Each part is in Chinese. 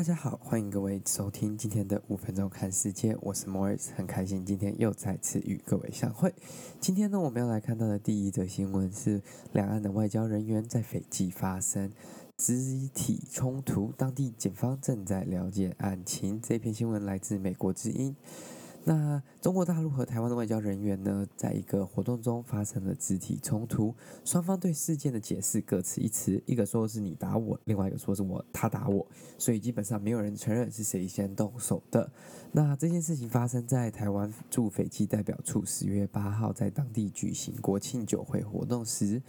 大家好，欢迎各位收听今天的五分钟看世界，我是 Morris，很开心今天又再次与各位相会。今天呢，我们要来看到的第一则新闻是两岸的外交人员在斐济发生肢体冲突，当地警方正在了解案情。这篇新闻来自美国之音。那中国大陆和台湾的外交人员呢，在一个活动中发生了肢体冲突，双方对事件的解释各持一词，一个说是你打我，另外一个说是我他打我，所以基本上没有人承认是谁先动手的。那这件事情发生在台湾驻斐济代表处十月八号在当地举行国庆酒会活动时，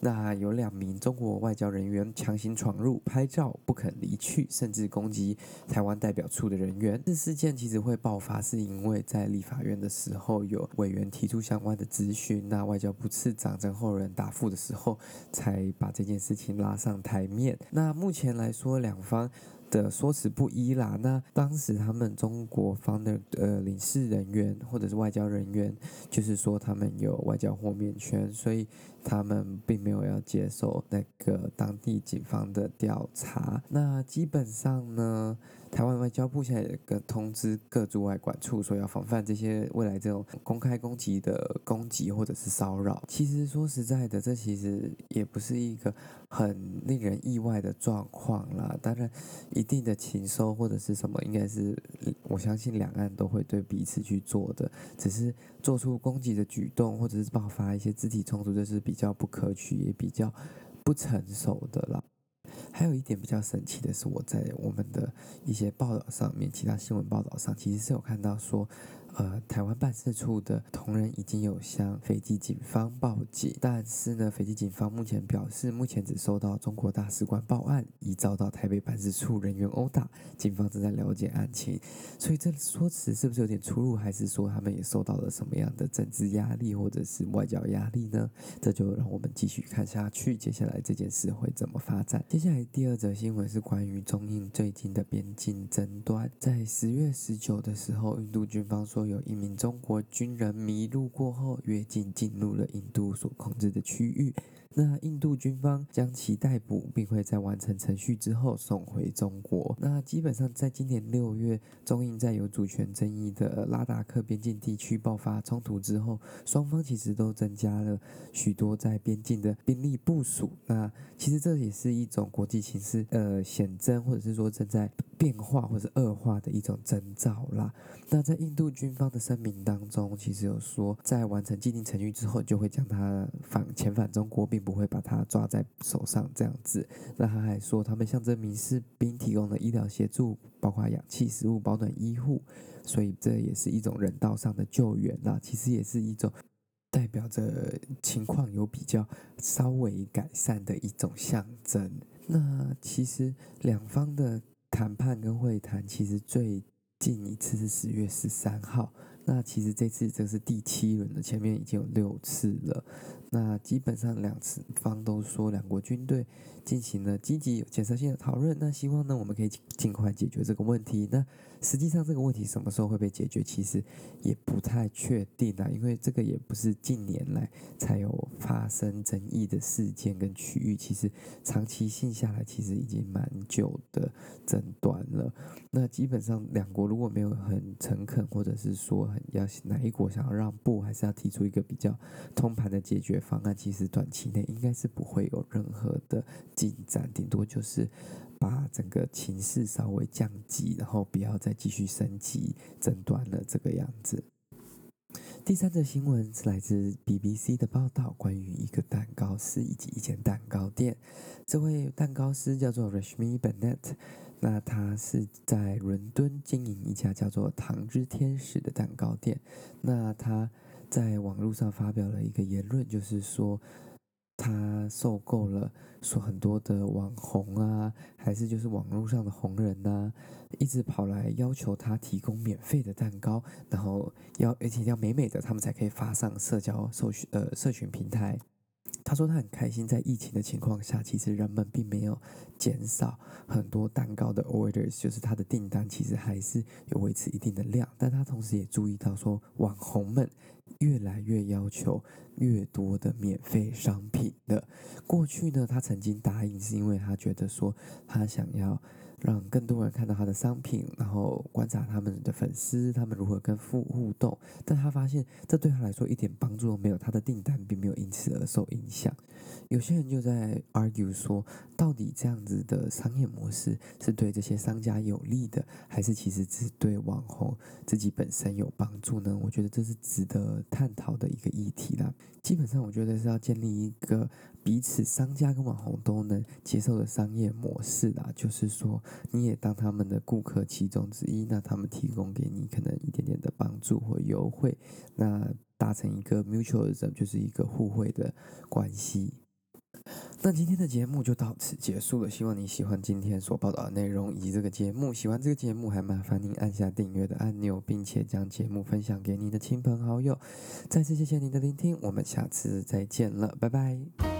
那有两名中国外交人员强行闯入拍照，不肯离去，甚至攻击台湾代表处的人员。这事件其实会爆发，是因为在立法院的时候，有委员提出相关的咨询，那外交部次长郑厚仁答复的时候，才把这件事情拉上台面。那目前来说，两方的说辞不一啦。那当时他们中国方的呃领事人员或者是外交人员，就是说他们有外交豁免权，所以他们并没有要接受那个当地警方的调查。那基本上呢，台湾外交部现在有个通知各驻外馆处，说要防范这些未来这种公开攻击的攻击或者是骚扰。其实说实在的，这其实也不是一个很令人意外的状况啦。当然，一定的情收或者是什么，应该是我相信两岸都会对彼此去做的，只是做出攻击的举动或者是爆发一些肢体冲突，就是比较不可取也比较不成熟的了。还有一点比较神奇的是，我在我们的一些报道上面，其他新闻报道上，其实是有看到说。呃，台湾办事处的同仁已经有向斐济警方报警，但是呢，斐济警方目前表示，目前只收到中国大使馆报案，已遭到台北办事处人员殴打，警方正在了解案情。所以这说辞是不是有点出入，还是说他们也受到了什么样的政治压力或者是外交压力呢？这就让我们继续看下去，接下来这件事会怎么发展？接下来第二则新闻是关于中印最近的边境争端，在十月十九的时候，印度军方说。有一名中国军人迷路过后越境进入了印度所控制的区域。那印度军方将其逮捕，并会在完成程序之后送回中国。那基本上在今年六月，中印在有主权争议的拉达克边境地区爆发冲突之后，双方其实都增加了许多在边境的兵力部署。那其实这也是一种国际形势呃显征，或者是说正在变化或者恶化的一种征兆啦。那在印度军方的声明当中，其实有说，在完成既定程序之后，就会将他返遣返中国，并不会把他抓在手上这样子。那他还说，他们向这名士兵提供了医疗协助，包括氧气、食物、保暖、医护，所以这也是一种人道上的救援啦。其实也是一种代表着情况有比较稍微改善的一种象征。那其实两方的谈判跟会谈，其实最近一次是十月十三号。那其实这次这是第七轮了，前面已经有六次了。那基本上两次方都说两国军队进行了积极有建设性的讨论。那希望呢，我们可以尽快解决这个问题。那实际上这个问题什么时候会被解决，其实也不太确定啊，因为这个也不是近年来才有发生争议的事件跟区域，其实长期性下来其实已经蛮久的争端了。那基本上两国如果没有很诚恳，或者是说很要哪一国想要让步，还是要提出一个比较通盘的解决方案，其实短期内应该是不会有任何的进展，顶多就是把整个情势稍微降级，然后不要再继续升级争端了这个样子。第三则新闻是来自 BBC 的报道，关于一个蛋糕师以及一间蛋糕店。这位蛋糕师叫做 Rashmi Bennett，那他是在伦敦经营一家叫做“糖之天使”的蛋糕店。那他在网络上发表了一个言论，就是说他受够了，说很多的网红啊，还是就是网络上的红人呐、一直跑来要求他提供免费的蛋糕，然后要而且要美美的，他们才可以发上社交社群呃社群平台。他说他很开心，在疫情的情况下，其实人们并没有减少很多蛋糕的 orders，就是他的订单其实还是有维持一定的量。但他同时也注意到说，网红们越来越要求越多的免费商品的。过去呢，他曾经答应，是因为他觉得说他想要让更多人看到他的商品，然后观察他们的粉丝，他们如何跟互互动。但他发现这对他来说一点帮助都没有，他的订单并没有因此而受影响。有些人就在 argue 说，到底这样子的商业模式是对这些商家有利的，还是其实只对网红自己本身有帮助呢？我觉得这是值得探讨的一个议题啦。基本上，我觉得是要建立一个彼此商家跟网红都能接受的商业模式啦。就是说，你也当他们的顾客其中之一，那他们提供给你可能一点点的帮助或优惠，那达成一个 mutualism，就是一个互惠的关系。那今天的节目就到此结束了，希望你喜欢今天所报道的内容以及这个节目。喜欢这个节目，还麻烦您按下订阅的按钮，并且将节目分享给您的亲朋好友。再次谢谢您的聆听，我们下次再见了，拜拜。